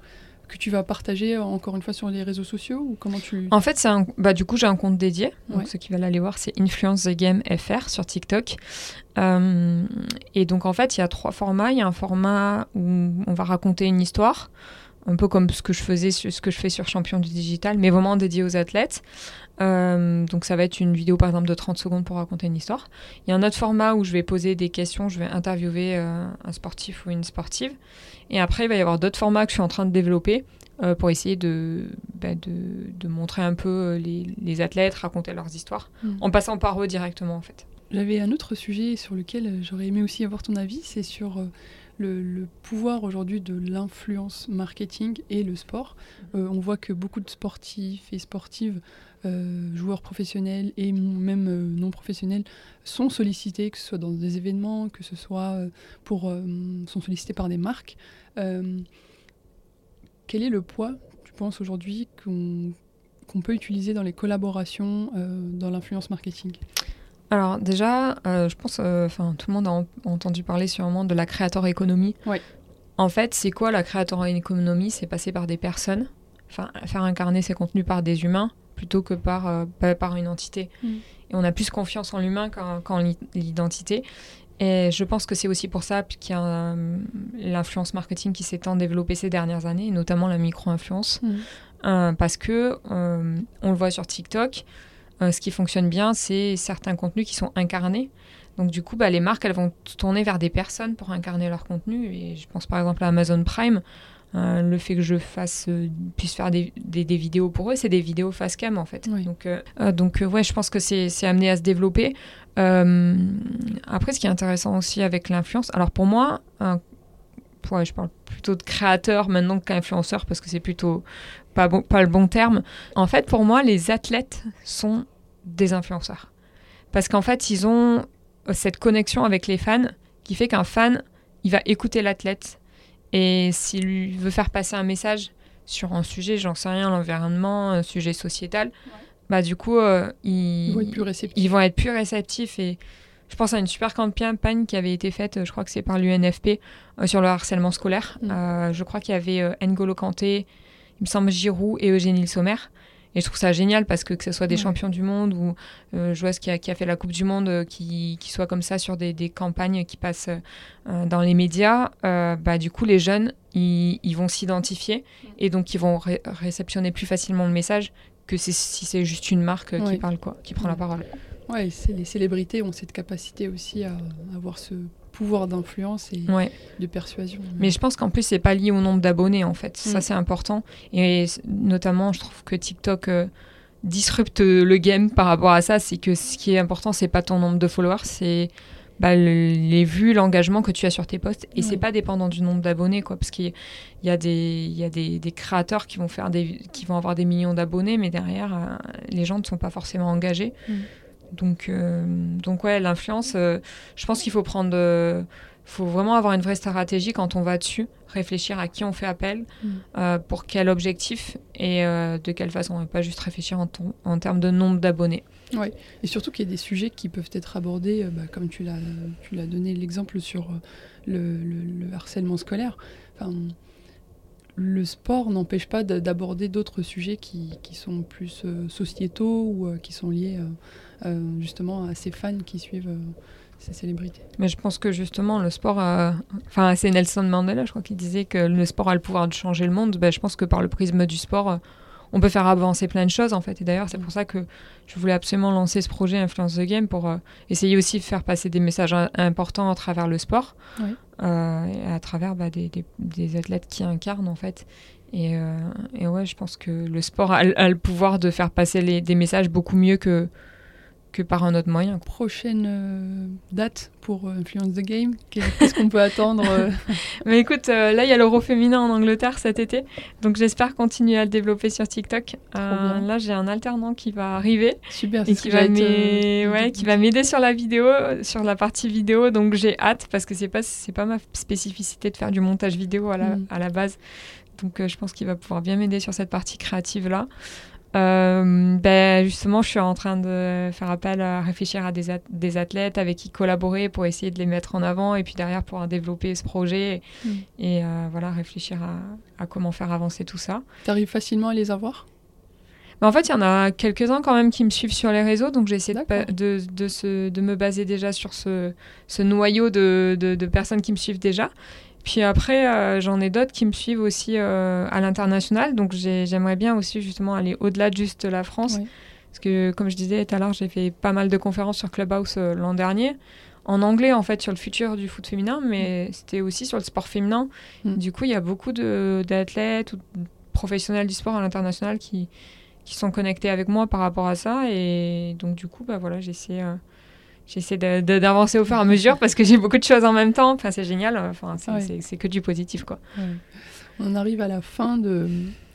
que tu vas partager euh, encore une fois sur les réseaux sociaux ou comment tu En fait, c'est bah du coup j'ai un compte dédié. Donc ceux qui veulent aller voir, c'est Influence the Game FR sur TikTok. Euh, et donc en fait, il y a trois formats. Il y a un format où on va raconter une histoire, un peu comme ce que je faisais, ce que je fais sur Champion du digital, mais vraiment dédié aux athlètes. Euh, donc ça va être une vidéo par exemple de 30 secondes pour raconter une histoire. Il y a un autre format où je vais poser des questions, je vais interviewer un sportif ou une sportive. Et après, il va y avoir d'autres formats que je suis en train de développer euh, pour essayer de, bah, de, de, montrer un peu euh, les, les, athlètes, raconter leurs histoires, mm. en passant par eux directement en fait. J'avais un autre sujet sur lequel euh, j'aurais aimé aussi avoir ton avis, c'est sur le, le, pouvoir aujourd'hui de l'influence marketing et le sport. on voit que beaucoup de sportifs et sportives euh, joueurs professionnels et même euh, non professionnels sont sollicités, que ce soit dans des événements, que ce soit euh, pour sont sollicités par des marques. quel est le poids, tu penses aujourd'hui, qu'on peut utiliser dans les collaborations dans l'influence marketing? Alors déjà, je pense, enfin tout le monde a entendu parler sûrement de la créateur économie. En fait, c'est quoi la créateur économie C'est passer par des personnes, enfin faire incarner ses contenus par des humains plutôt que par, euh, par une entité. Mm. Et on a plus confiance en l'humain qu'en l'identité. Et je pense que c'est aussi pour ça qu'il y a euh, l'influence marketing qui s'est tant développée ces dernières années, notamment la micro-influence. Mm. Euh, parce que on le voit sur TikTok, ce qui fonctionne bien, c'est certains contenus qui sont incarnés. Donc du coup, bah, les marques, elles vont tourner vers des personnes pour incarner leur contenu. Et je pense par exemple à Amazon Prime. Euh, le fait que je fasse, euh, puisse faire des, des, vidéos pour eux, c'est des vidéos face cam en fait. Donc, euh, donc ouais, je pense que c'est amené à se développer. après, ce qui est intéressant aussi avec l'influence, alors pour moi, je parle plutôt de créateur maintenant qu'influenceur parce que c'est plutôt pas, bon, pas le bon terme. En fait, pour moi, les athlètes sont des influenceurs. Parce qu'en fait, ils ont cette connexion avec les fans qui fait qu'un fan, il va écouter l'athlète, et s'il veut faire passer un message sur un sujet, j'en sais rien, l'environnement, un sujet sociétal, bah du coup, euh, ils, vont être plus réceptifs. Et je pense à une super campagne qui avait été faite, je crois que c'est par l'UNFP, euh, sur le harcèlement scolaire. Mm. Euh, je crois qu'il y avait N'Golo Kanté, il me semble Giroud et Eugénie Le Sommer. Et je trouve ça génial parce que que ce soit des champions du monde ou euh, joueuse qui a, qui a, fait la Coupe du Monde, euh, qui, qui soit comme ça sur des, des campagnes qui passent euh, dans les médias, euh, bah, du coup, les jeunes, ils, ils vont s'identifier et donc ils vont réceptionner plus facilement le message que si c'est juste une marque qui parle, quoi, qui prend la parole. Ouais, les célébrités ont cette capacité aussi à avoir ce pouvoir d'influence et de persuasion. Mais je pense qu'en plus, c'est pas lié au nombre d'abonnés, en fait. Ça, mm. c'est important. Et notamment, je trouve que TikTok euh, disrupte le game par rapport à ça. C'est que ce qui est important, c'est pas ton nombre de followers, c'est bah, les vues, l'engagement que tu as sur tes posts. Et c'est pas dépendant du nombre d'abonnés, quoi. Parce qu'il y a, des, il y a des, des, créateurs qui vont, faire des, qui vont avoir des millions d'abonnés, mais derrière, euh, les gens ne sont pas forcément engagés. Mm. Donc, euh, donc ouais, l'influence, euh, je pense qu'il faut prendre. Euh, faut vraiment avoir une vraie stratégie quand on va dessus, réfléchir à qui on fait appel, mm. pour quel objectif et de quelle façon, et pas juste réfléchir en, en termes de nombre d'abonnés. Oui, et surtout qu'il y a des sujets qui peuvent être abordés, bah, comme tu l'as donné l'exemple sur le, le, harcèlement scolaire. Enfin, le sport n'empêche pas d'aborder d'autres sujets qui, qui, sont plus sociétaux ou qui sont liés justement à ces fans qui suivent euh, ces célébrités. Mais je pense que justement le sport, enfin c'est Nelson Mandela, je crois, qui disait que le sport a le pouvoir de changer le monde. Ben, je pense que par le prisme du sport, on peut faire avancer plein de choses en fait. Et d'ailleurs, c'est pour ça que je voulais absolument lancer ce projet Influence the Game pour euh, essayer aussi de faire passer des messages importants à travers le sport, euh, et à travers bah, des, des, athlètes qui incarnent en fait. Et, euh, et, ouais, je pense que le sport a, a le pouvoir de faire passer les, des messages beaucoup mieux que, que par un autre moyen. Prochaine euh, date pour euh, Influence the Game Qu'est-ce qu'on peut attendre euh Mais écoute, là il y a l'Euro féminin en Angleterre cet été, donc j'espère continuer à le développer sur TikTok. là j'ai un alternant qui va arriver Super, et qui va, ouais, qui va m'aider sur la vidéo, sur la partie vidéo, donc j'ai hâte parce que c'est pas pas ma spécificité de faire du montage vidéo à la, mm. à la base. Donc je pense qu'il va pouvoir bien m'aider sur cette partie créative là. Euh, ben justement, je suis en train de faire appel à réfléchir à des, des, athlètes avec qui collaborer pour essayer de les mettre en avant et puis derrière pour développer ce projet mm. et, euh, voilà réfléchir à, comment faire avancer tout ça. Tu arrives facilement à les avoir? Ben, en fait, il y en a quelques-uns quand même qui me suivent sur les réseaux, donc j'essaie de, de, de, de, me baser déjà sur ce, ce noyau de, de, personnes qui me suivent déjà. Puis après, euh, j'en ai d'autres qui me suivent aussi euh, à l'international. Donc j'aimerais bien aussi justement aller au-delà de juste la France. Parce que comme je disais tout à l'heure, j'ai fait pas mal de conférences sur Clubhouse euh, l'an dernier. En anglais, en fait, sur le futur du foot féminin, mais mm. c'était aussi sur le sport féminin. Mm. Du coup, il y a beaucoup d'athlètes ou de professionnels du sport à l'international qui, qui sont connectés avec moi par rapport à ça. Et donc, du coup, bah, voilà, j'essaie j'essaie d'avancer au fur et à mesure parce que j'ai beaucoup de choses en même temps. Enfin, c'est génial. Enfin, c'est que du positif, quoi. On arrive à la fin de,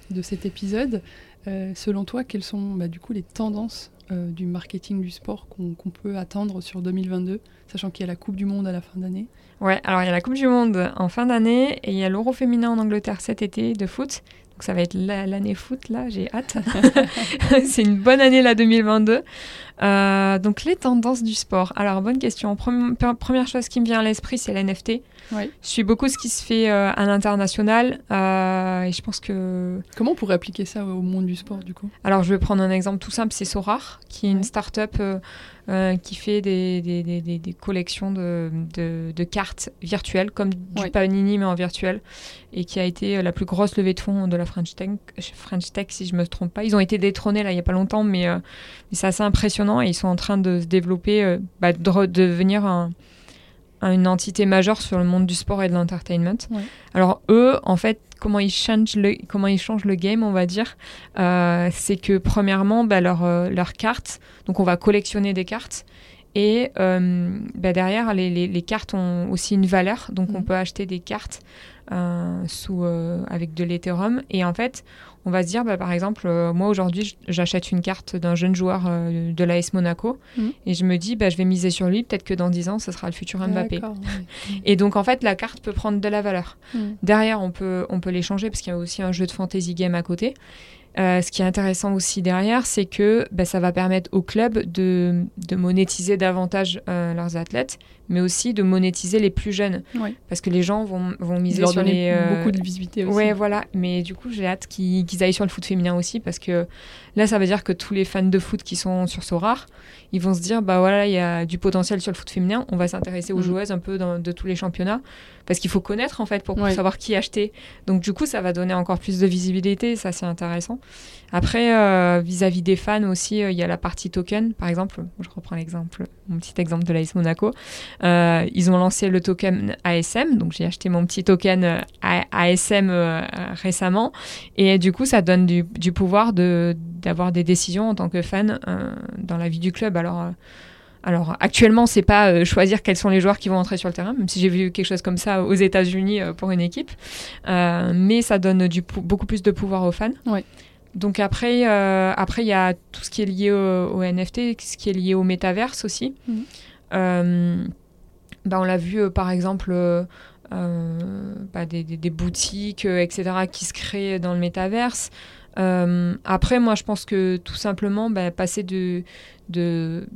de cet épisode. Euh, selon toi, quelles sont bah, du coup les tendances euh, du marketing du sport qu'on peut attendre sur 2022, sachant qu'il y a la Coupe du Monde à la fin d'année? Ouais, alors il y a la Coupe du Monde en fin d'année et il y a l'Euro féminin en Angleterre cet été de foot. Donc ça va être l'année foot là, j'ai hâte. c'est une bonne année la 2022. Euh, donc les tendances du sport. Alors bonne question. première chose qui me vient à l'esprit, c'est l'NFT. Je suis beaucoup ce qui se fait euh, à l'international euh, et je pense que. Comment on pourrait appliquer ça au monde du sport du coup? Alors je vais prendre un exemple tout simple, c'est Sorar, qui est une start-up qui fait des, des, des, des collections de, de, cartes virtuelles, comme du Panini mais en virtuel, et qui a été la plus grosse levée de fonds de la French Tech, French Tech si je me trompe pas. Ils ont été détrônés là il y a pas longtemps, mais, mais c'est assez impressionnant et ils sont en train de se développer, euh, bah, de devenir une entité majeure sur le monde du sport et de l'entertainment. Alors eux, en fait, comment ils changent le, comment ils changent le game, on va dire, euh, c'est que premièrement, bah, leur, euh, leurs cartes, donc on va collectionner des cartes. Et bah, derrière, les, les, cartes ont aussi une valeur, donc on mm. peut acheter des cartes sous, avec de l'Ethereum. Et en fait, on va se dire, bah, par exemple, euh, moi aujourd'hui, j'achète une carte d'un jeune joueur euh, de l'AS Monaco mhm. et je me dis, bah, je vais miser sur lui, peut-être que dans 10 ans, ce sera le futur Mbappé. Et donc, en fait, la carte peut prendre de la valeur. Mhm. Derrière, on peut, on peut l'échanger parce qu'il y a aussi un jeu de fantasy game à côté. Euh, ce qui est intéressant aussi derrière, c'est que bah, ça va permettre aux clubs de, de monétiser davantage leurs athlètes, mais aussi de monétiser les plus jeunes. Parce que les gens vont, vont miser sur les. Euh... beaucoup de visibilité aussi. Ouais, voilà. Mais du coup, j'ai hâte qu'ils aillent sur le foot féminin aussi, parce que là, ça veut dire que tous les fans de foot qui sont sur Sorare, ils vont se dire bah voilà, il y a du potentiel sur le foot féminin, on va s'intéresser aux mm. joueuses un peu dans, de tous les championnats, parce qu'il faut connaître en fait pour, savoir qui acheter. Donc, du coup, ça va donner encore plus de visibilité, ça, c'est intéressant. Après, euh, vis-à-vis des fans aussi, euh, il y a la partie token, par exemple. Je reprends l'exemple, mon petit exemple de l'AS Monaco. Euh, ils ont lancé le token ASM, donc j'ai acheté mon petit token ASM récemment, et du coup, ça donne du, pouvoir d'avoir des décisions en tant que fan dans la vie du club. Alors. Alors actuellement, c'est pas choisir quels sont les joueurs qui vont entrer sur le terrain, même si j'ai vu quelque chose comme ça aux États-Unis pour une équipe, mais ça donne du beaucoup plus de pouvoir aux fans. Ouais. Donc après, euh, après il y a tout ce qui est lié au, NFT, ce qui est lié au métaverse aussi. Mhm. Euh, bah, on l'a vu euh, par exemple bah, des, des, boutiques, etc., qui se créent dans le métaverse. après, moi, je pense que tout simplement, bah, passer de, de,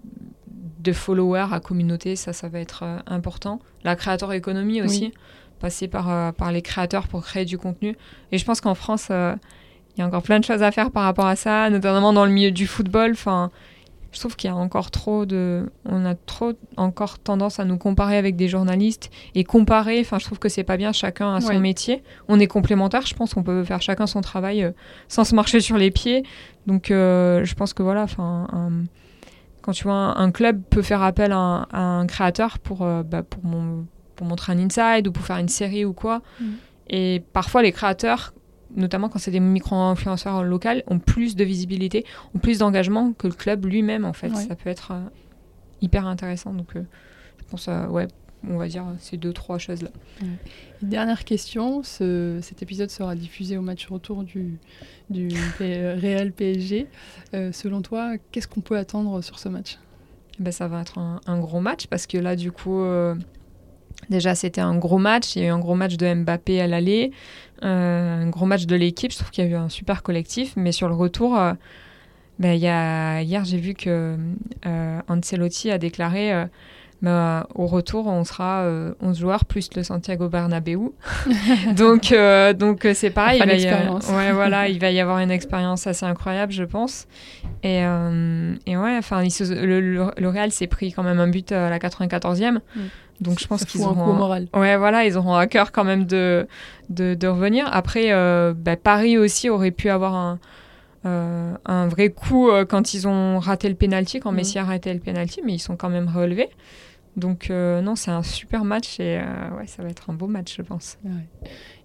de followers à communauté, ça, ça va être important. La créateur économie aussi, passer par, par les créateurs pour créer du contenu. Et je pense qu'en France il y a encore plein de choses à faire par rapport à ça, notamment dans le milieu du football. Enfin, je trouve qu'il y a encore trop de. On a trop encore tendance à nous comparer avec des journalistes et comparer. Enfin, je trouve que c'est pas bien, chacun a son métier. On est complémentaires, je pense qu'on peut faire chacun son travail euh, sans se marcher sur les pieds. Donc, euh, je pense que voilà, enfin. quand tu vois, un, club peut faire appel à un, créateur pour, euh, bah, pour, pour, montrer un inside ou pour faire une série ou quoi. Mm. Et parfois, les créateurs notamment quand c'est des micro-influenceurs locaux, ont plus de visibilité, ont plus d'engagement que le club lui-même, en fait. Ça peut être euh, hyper intéressant. Donc, euh, je pense, ouais, on va dire ces deux, trois choses-là. Dernière question, ce, cet épisode sera diffusé au match retour du, du Real PSG. Euh, selon toi, qu'est-ce qu'on peut attendre sur ce match? Ben, Ça va être un, un, gros match parce que là, du coup, Déjà, c'était un gros match. Il y a eu un gros match de Mbappé à l'aller, euh, un gros match de l'équipe. Je trouve qu'il y a eu un super collectif. Mais sur le retour, euh, ben, y a, hier, j'ai vu que euh, Ancelotti a déclaré ben, au retour, on sera 11 joueurs plus le Santiago Bernabéu. donc, donc c'est pareil. Il va, y ouais, voilà, il va y avoir une expérience assez incroyable, je pense. Et, et ouais, enfin, le, le, Real s'est pris quand même un but à la 94e. Donc je pense qu'ils auront un moral. Ouais, voilà, ils auront à cœur quand même de, de, revenir. Après, euh, bah, Paris aussi aurait pu avoir un, euh, un vrai coup euh, quand ils ont raté le penalty, quand mm. Messi a raté le penalty, mais ils sont quand même relevés. Donc non, c'est un super match et ouais, ça va être un beau match, je pense.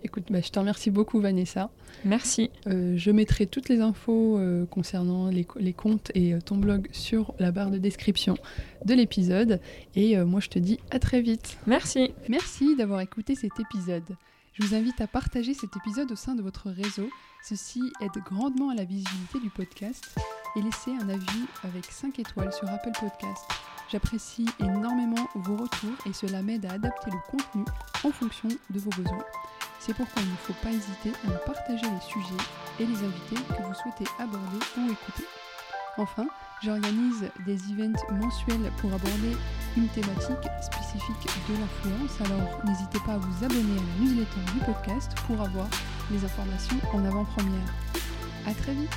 Écoute, bah, je te remercie beaucoup Vanessa. Merci. je mettrai toutes les infos concernant les, les, comptes et ton blog sur la barre de description de l'épisode. Et moi, je te dis à très vite. Merci. Merci d'avoir écouté cet épisode. Je vous invite à partager cet épisode au sein de votre réseau. Ceci aide grandement à la visibilité du podcast. Et laissez un avis avec 5 étoiles sur Apple Podcast. J'apprécie énormément vos retours et cela m'aide à adapter le contenu en fonction de vos besoins. C'est pourquoi il ne faut pas hésiter à me partager les sujets et les invités que vous souhaitez aborder ou écouter. Enfin, j'organise des events mensuels pour aborder une thématique spécifique de l'influence, alors n'hésitez pas à vous abonner à la newsletter du podcast pour avoir les informations en avant-première. A très vite